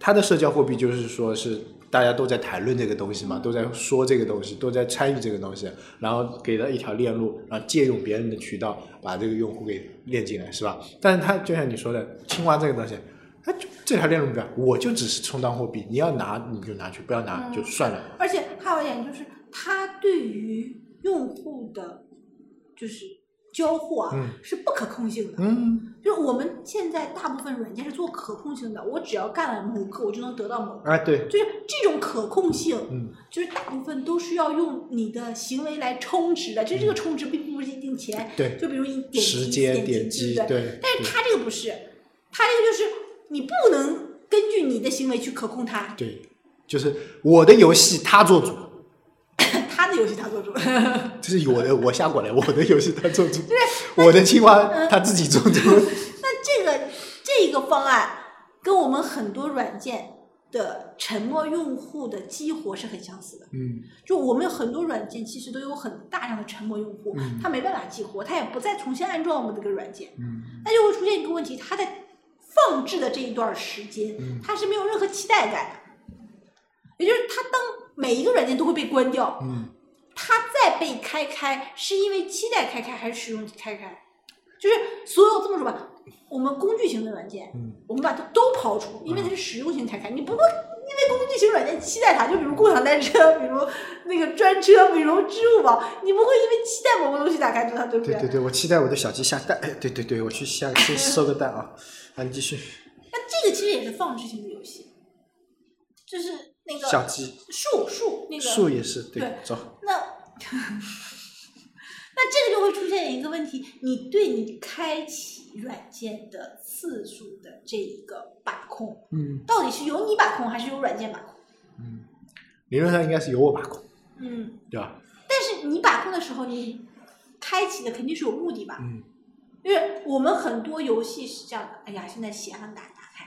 它的社交货币，就是说是大家都在谈论这个东西嘛，都在说这个东西，都在参与这个东西，然后给了一条链路，然后借用别人的渠道把这个用户给链进来，是吧？但是它就像你说的，青蛙这个东西。它就这条链路表，我就只是充当货币，你要拿你就拿去，不要拿嗯就算了。而且还有一点就是，它对于用户的，就是交互啊，嗯是不可控性的。嗯，就是我们现在大部分软件是做可控性的，我只要干了某个，我就能得到某个。哎，对，就是这种可控性，嗯，就是大部分都是要用你的行为来充值的。其实这个充值并不是一定钱，对就比如你点击时间点击，对不对？对，但是它这个不是，它这个就是你不能根据你的行为去可控它，对，就是我的游戏他做主，游戏他做主。这是我的我下过来，我的游戏他做主，对。我的青蛙他自己做主。那这个这个方案跟我们很多软件的沉默用户的激活是很相似的。嗯。就我们很多软件其实都有很大量的沉默用户，嗯。它没办法激活，他也不再重新安装我们这个软件，嗯。那就会出现一个问题，他在放置的这一段时间，嗯。它是没有任何期待感的，也就是他当每一个软件都会被关掉，嗯它再被开开，是因为期待开开还是使用开开？就是所有这么说吧，我们工具型的软件，嗯我们把它都抛除，因为它是实用性开开，你不会因为工具型软件期待它，就比如共享单车，比如那个专车，比如支付宝，你不会因为期待某个东西打开它，对不对对对，我期待我的小鸡下蛋。哎，对对对，我去下去收个蛋啊。啊，你继续。那这个其实也是放置型的游戏，就是那个小鸡树树那个树也是对对，走。那 那这个就会出现一个问题，你对你开启软件的次数的这一个把控，嗯到底是由你把控还是由软件把控？嗯，理论上应该是由我把控，嗯，对吧？但是你把控的时候，你开启的肯定是有目的吧？嗯因为我们很多游戏是这样的，哎呀，现在显卡打打开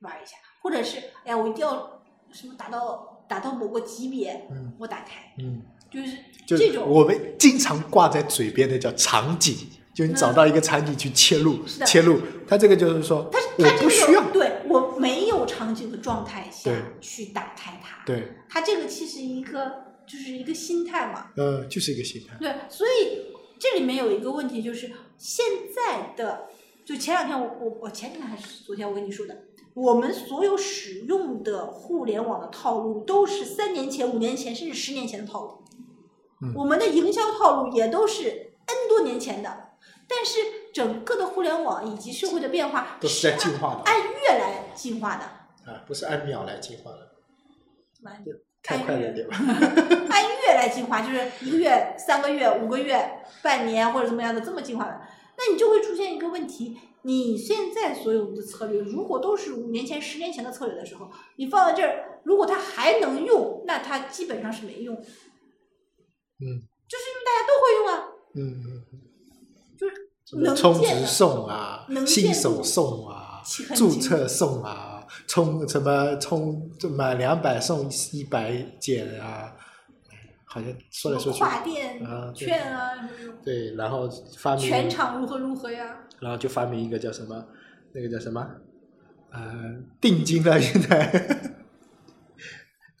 玩一下，或者是哎呀，我一定要什么达到达到某个级别，嗯。我打开，嗯，就是这种。我们经常挂在嘴边的叫场景，就你找到一个场景去切入，切入。它这个就是说，它是我它这个不需要。对我没有场景的状态下去打开它，对，它这个其实一个就是一个心态嘛，呃，就是一个心态。对，所以这里面有一个问题就是现在的，就前两天我我我前天还是昨天我跟你说的，我们所有使用的互联网的套路都是三年前、五年前甚至十年前的套路，嗯我们的营销套路也都是 N 多年前的，但是整个的互联网以及社会的变化都是在进化的按月来进化的。啊，不是按秒来进化的，按太快了点吧？按月来进化，就是一个月、三个月、五个月、半年或者怎么样的这么进化的，那你就会出现一个问题：你现在所有的策略，如果都是五年前、十年前的策略的时候，你放在这儿，如果它还能用，那它基本上是没用，嗯就是因为大家都会用啊，嗯嗯，就是能充值送啊能，新手送啊注册送啊，充什么充满两百送一百减啊，好像说来说去，跨店啊券啊，对，然后发明全场如何如何呀？然后就发明一个叫什么，那个叫什么，呃，定金了，现在，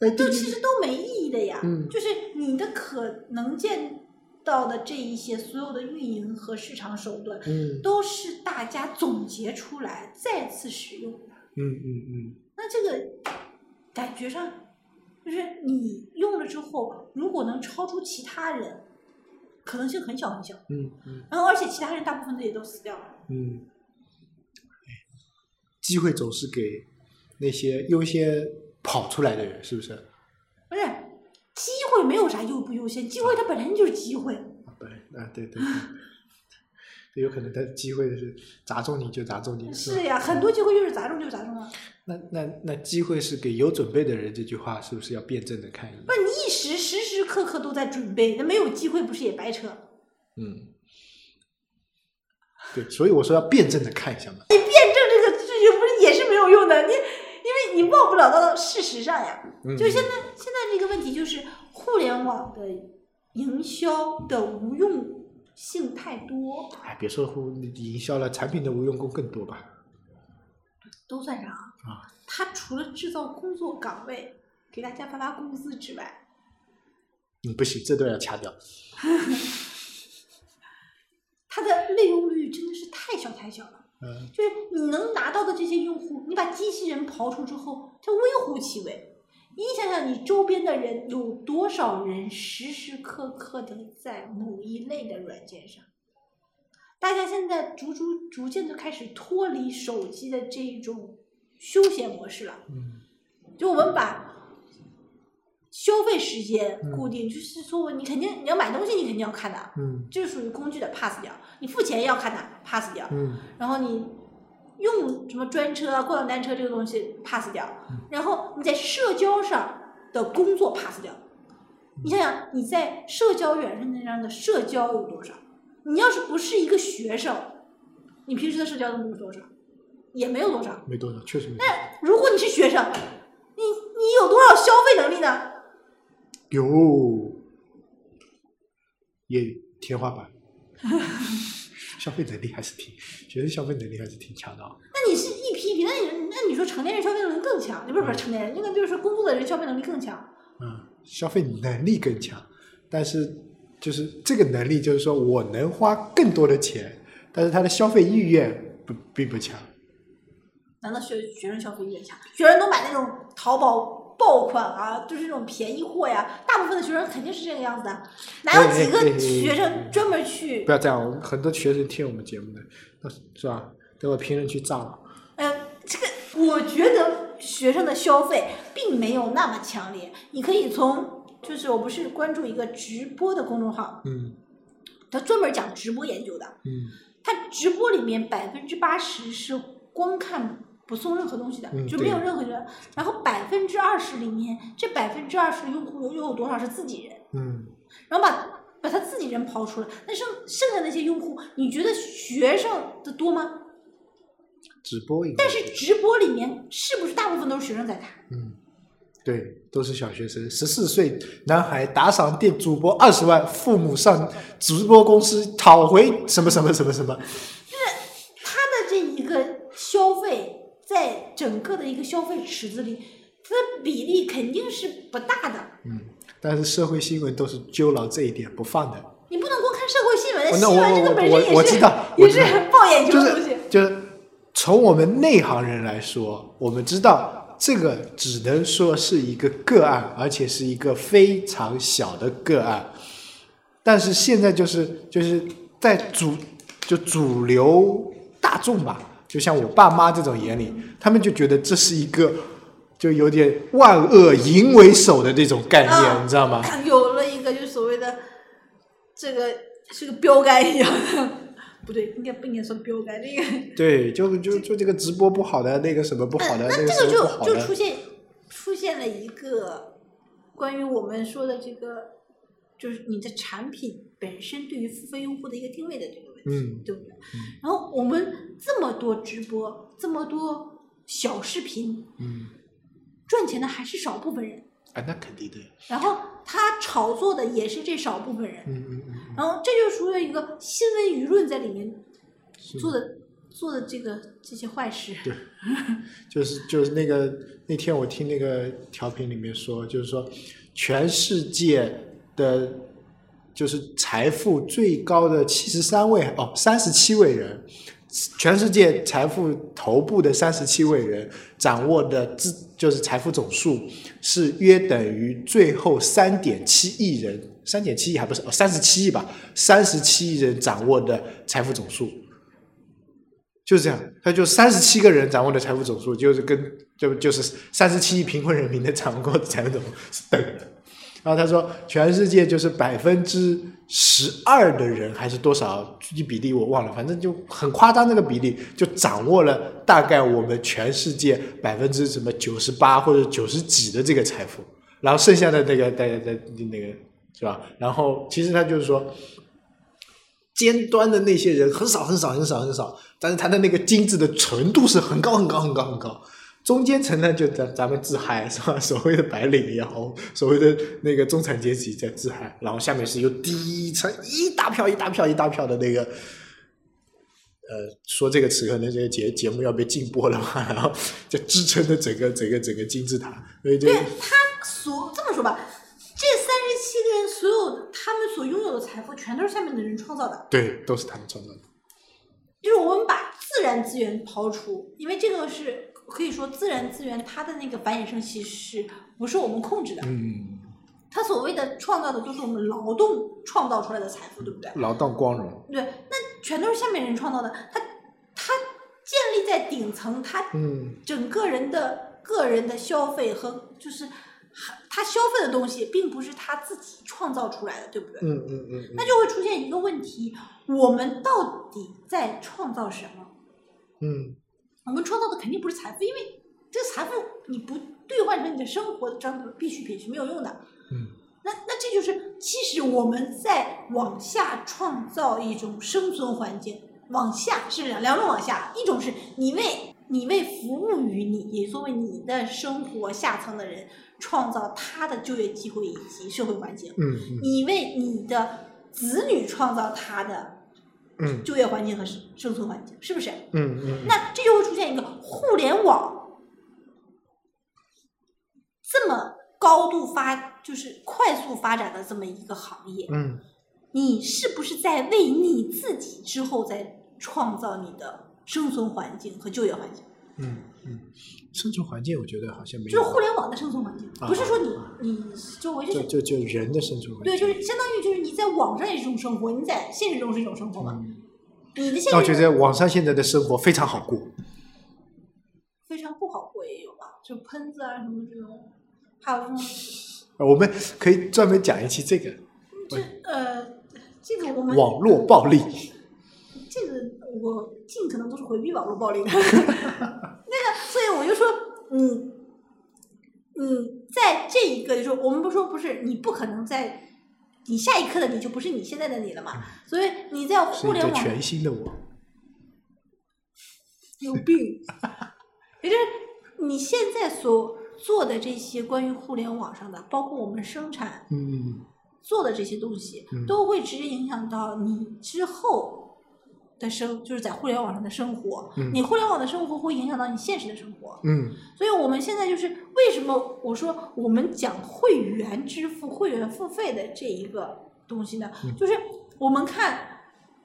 呃，定金，都其实都没意义的呀。嗯。就是你的可能见到的这一些所有的运营和市场手段，嗯。都是大家总结出来再次使用。的。嗯嗯嗯，那这个感觉上，就是你用了之后，如果能超出其他人，可能性很小很小。嗯嗯然后，而且其他人大部分的也都死掉了。嗯，机会总是给那些优先跑出来的人，是不是？不是，机会没有啥优不优先，机会它本身就是机会。对啊，对对对，对有可能他机会是砸中你就砸中你，是呀，很多机会就是砸中就砸中啊。那那那机会是给有准备的人，这句话是不是要辩证的看一眼？不是你一时时时刻刻都在准备，那没有机会不是也白扯？嗯，对，所以我说要辩证的看一下嘛。你辩证这个事情不是也是没有用的，你因为你忘不了到事实上呀。嗯就现在现在这个问题就是互联网的营销的无用性太多，哎，别说乎营销了，产品的无用功更多吧？都算上啊。他除了制造工作岗位，给大家发发工资之外，嗯，不行，这都要掐掉。它的利用率真的是太小太小了。嗯就是你能拿到的这些用户，你把机器人刨除之后，它微乎其微。你想想，你周边的人有多少人时时刻刻的在某一类的软件上？大家现在逐逐逐渐的开始脱离手机的这一种休闲模式了。嗯就我们把消费时间嗯固定，就是说你肯定你要买东西，你肯定要看的，嗯这是属于工具的 pass 掉。你付钱要看的 pass 掉。嗯然后你用什么专车啊、共享单车这个东西 pass 掉，然后你在社交上的工作 pass 掉。你想想，你在社交软件上的社交有多少？你要是不是一个学生，你平时的社交能有多少？也没有多少。没多少，确实没那。如果你是学生，你你有多少消费能力呢？有，也天花板，消费能力还是挺，学生消费能力还是挺强的啊。那你是一批一批，那你那你说成年人消费能力更强？你不是不是成年人，应该就是说工作的人消费能力更强。嗯，消费能力更强，但是就是这个能力，就是说我能花更多的钱，但是他的消费意愿不并不强。难道学学生消费意愿强？学生都买那种淘宝爆款啊，就是这种便宜货呀。大部分的学生肯定是这个样子的，哪有几个学生专门去不？要这样，很多学生听我们节目的，那是吧？等我评论区炸了。呃，这个我觉得学生的消费并没有那么强烈。你可以从，就是我不是关注一个直播的公众号，嗯他专门讲直播研究的。嗯他直播里面百分之八十是光看不送任何东西的，嗯就没有任何人。然后百分之二十里面，这百分之二十的用户又有多少是自己人？嗯，然后把把他自己人刨出来，那剩剩下那些用户，你觉得学生的多吗？直播但是直播里面是不是大部分都是学生在看？嗯，对，都是小学生，十四岁男孩打赏店主播二十万，父母上直播公司讨回什么什么什么什么。他的这一个消费，在整个的一个消费池子里，它的比例肯定是不大的。嗯，但是社会新闻都是揪牢这一点不放的。你不能光看社会新闻，哦那新闻这个我本身也是我我知道也是我知道爆眼球就是的东西。就是从我们内行人来说，我们知道这个只能说是一个个案，而且是一个非常小的个案。但是现在就是就是在主就主流大众吧，就像我爸妈这种眼里，他们就觉得这是一个就有点万恶淫为首的这种概念，啊你知道吗？有了一个就所谓的这个是个标杆一样的，不对，应该不应该说标杆，这个。对，就就就这个直播不好的，那个什么不好的，那这个就就出，现出现了一个关于我们说的这个，就是你的产品本身对于付费用户的一个定位的嗯对不对？然后我们这么多直播，这么多小视频，嗯，赚钱的还是少部分人，啊，那肯定的，然后他炒作的也是这少部分人，嗯嗯嗯然后这就属于一个新闻舆论在里面做的做的这个这些坏事。对 就是就是那个那天我听那个调频里面说，就是说全世界的，就是财富最高的七十三位哦，三十七位人，全世界财富头部的三十七位人掌握的资就是财富总数是约等于最后三点七亿人，三点七亿还不是哦，三十七亿吧，三十七亿人掌握的财富总数。就是这样，他就三十七个人掌握的财富总数，就是跟就就是三十七亿贫困人民的掌握的财富总数是等的。然后他说，全世界就是百分之十二的人还是多少具体比例我忘了，反正就很夸张那个比例，就掌握了大概我们全世界百分之什么九十八或者九十几的这个财富，然后剩下的那个大家的那个是吧？然后其实他就是说，尖端的那些人很少很少很少很少，但是他的那个精致的纯度是很高很高很高很高。中间层呢，就咱咱们自嗨是吧？所谓的白领也好，所谓的那个中产阶级在自嗨，然后下面是有底层一大票一大票一大票的那个，呃，说这个词可能这个节节目要被禁播了嘛，然后就支撑着整个整个整个金字塔，所以就对他所这么说吧，这三十七个人所有他们所拥有的财富，全都是下面的人创造的。对，都是他们创造的。就是我们把自然资源抛出，因为这个是可以说自然资源它的那个繁衍生息是不是我们控制的？嗯，它所谓的创造的都是我们劳动创造出来的财富，对不对？劳动光荣。对，那全都是下面人创造的，他他建立在顶层，他嗯整个人的个人的消费和就是他消费的东西，并不是他自己创造出来的，对不对？嗯嗯嗯那就会出现一个问题：我们到底在创造什么？嗯我们创造的肯定不是财富，因为这个财富你不兑换成你的生活的这样的必需品是没有用的。嗯那那这就是，其实我们在往下创造一种生存环境，往下是两两种往下，一种是你为你为服务于你，也作为你的生活下层的人，创造他的就业机会以及社会环境。嗯嗯你为你的子女创造他的嗯。就业环境和生生存环境，是不是？嗯嗯，那这就会出现一个互联网这么高度发，就是快速发展的这么一个行业，嗯。你是不是在为你自己之后在创造你的生存环境和就业环境？嗯嗯，生存环境我觉得好像没有就是，互联网的生存环境，啊不是说你你周围就就是就就人的生存环境。对，就是相当于就是你在网上也是一种生活，你在现实中是一种生活嘛。嗯，你的现实我觉得网上现在的生活非常好过。非常不好过也有吧，就喷子啊什么这种，还有这种呃我们可以专门讲一期这个这呃这个我们网络暴力。这个我尽可能都是回避网络暴力的。那个，所以我就说，你，你，在这一个就是我们不说不是你不可能在你下一刻的你就不是你现在的你了嘛，所以你在互联网全新的我。有病，也就是你现在所做的这些关于互联网上的，包括我们生产嗯。做的这些东西，嗯。都会直接影响到你之后的生，就是在互联网上的生活。嗯你互联网的生活会影响到你现实的生活。嗯所以我们现在就是为什么我说我们讲会员支付、会员付费的这一个东西呢？嗯就是我们看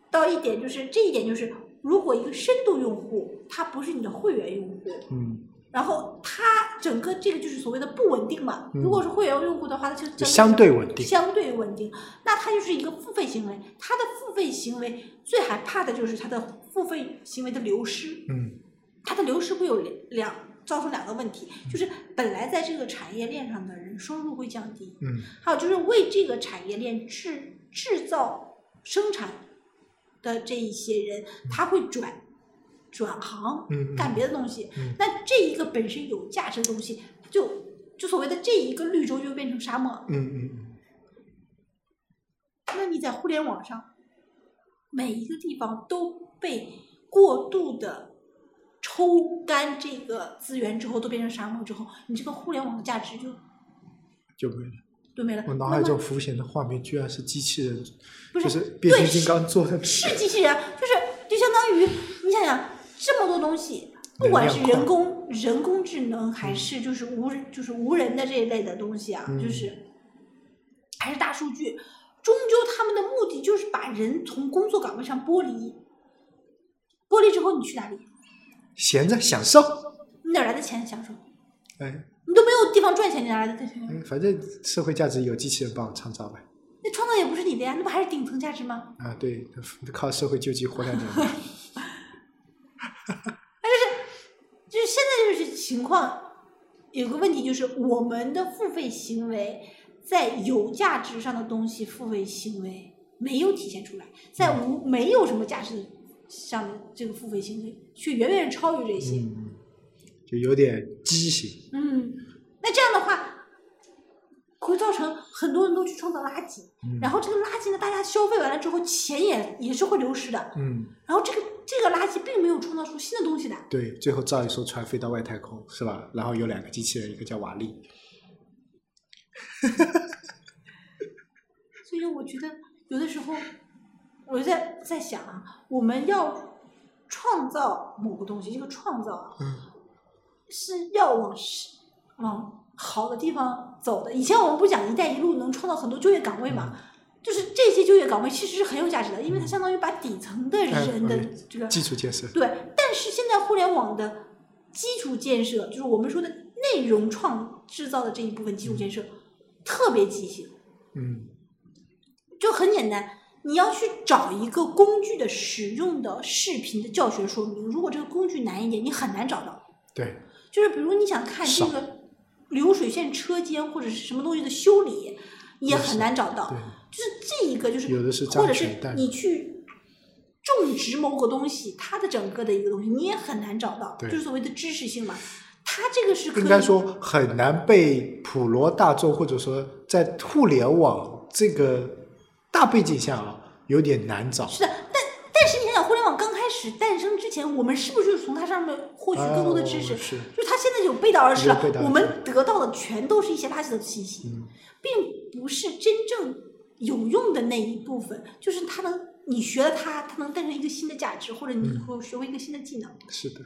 到一点，就是这一点就是，如果一个深度用户他不是你的会员用户，嗯，然后它整个这个就是所谓的不稳定嘛。嗯如果是会员用户的话，它就相对稳定。相对稳定，那它就是一个付费行为。它的付费行为最害怕的就是它的付费行为的流失。嗯它的流失会有两两造成两个问题，就是本来在这个产业链上的人收入会降低，嗯还有就是为这个产业链制制造生产的这一些人，他会转转行嗯，干别的东西。嗯那这一个本身有价值的东西，就就所谓的这一个绿洲就变成沙漠。嗯嗯嗯那你在互联网上，每一个地方都被过度的抽干这个资源之后，都变成沙漠之后，你这个互联网的价值就就没了。就没了。我脑海中浮现的画面居然是机器人，不就是是变形金刚做的。是机器人，就是就相当于你想想这么多东西，不管是人工人工智能还是就是无人就是无人的这一类的东西啊，嗯就是还是大数据，终究他们的目的就是把人从工作岗位上剥离，剥离之后你去哪里？闲着享受。你哪来的钱享受？哎，你都没有地方赚钱，你哪来的钱？嗯反正社会价值有机器人帮我创造呗。那创造也不是你的呀，那不还是顶层价值吗？啊，对，靠社会救济活两年 嘛。就是现在就是情况有个问题，就是我们的付费行为在有价值上的东西付费行为没有体现出来，在无没有什么价值上的这个付费行为却远远超于这些。嗯，就有点畸形。嗯，那这样的话。会造成很多人都去创造垃圾，嗯。然后这个垃圾呢，大家消费完了之后，钱也也是会流失的，嗯，然后这个这个垃圾并没有创造出新的东西来，对，最后造一艘船飞到外太空，是吧？然后有两个机器人，一个叫瓦力。所以我觉得有的时候，我就在在想啊，我们要创造某个东西，这个创造啊，嗯。是要往是往好的地方走的。以前我们不讲“一带一路”能创造很多就业岗位嘛？就是这些就业岗位其实是很有价值的，因为它相当于把底层的人的嗯这个基础建设。对，但是现在互联网的基础建设，就是我们说的内容创制造的这一部分基础建设，特别畸形。嗯就很简单，你要去找一个工具的使用的视频的教学说明，如果这个工具难一点，你很难找到。对，就是比如你想看这个流水线车间或者是什么东西的修理，也很难找到。就是这一个，就是有的是或者是你去种植某个东西，它的整个的一个东西你也很难找到，就是所谓的知识性嘛。它这个是可以应该说很难被普罗大众或者说在互联网这个大背景下啊，有点难找。是的，但但是你想想，互联网刚开始诞生之前，我们是不是就从它上面获取更多的知识？就它现在有背道而驰了我们得到的全都是一些垃圾的信息，嗯。并不是真正有用的那一部分，就是它能你学了它，它能诞生一个新的价值，或者你会学会一个新的技能。是的，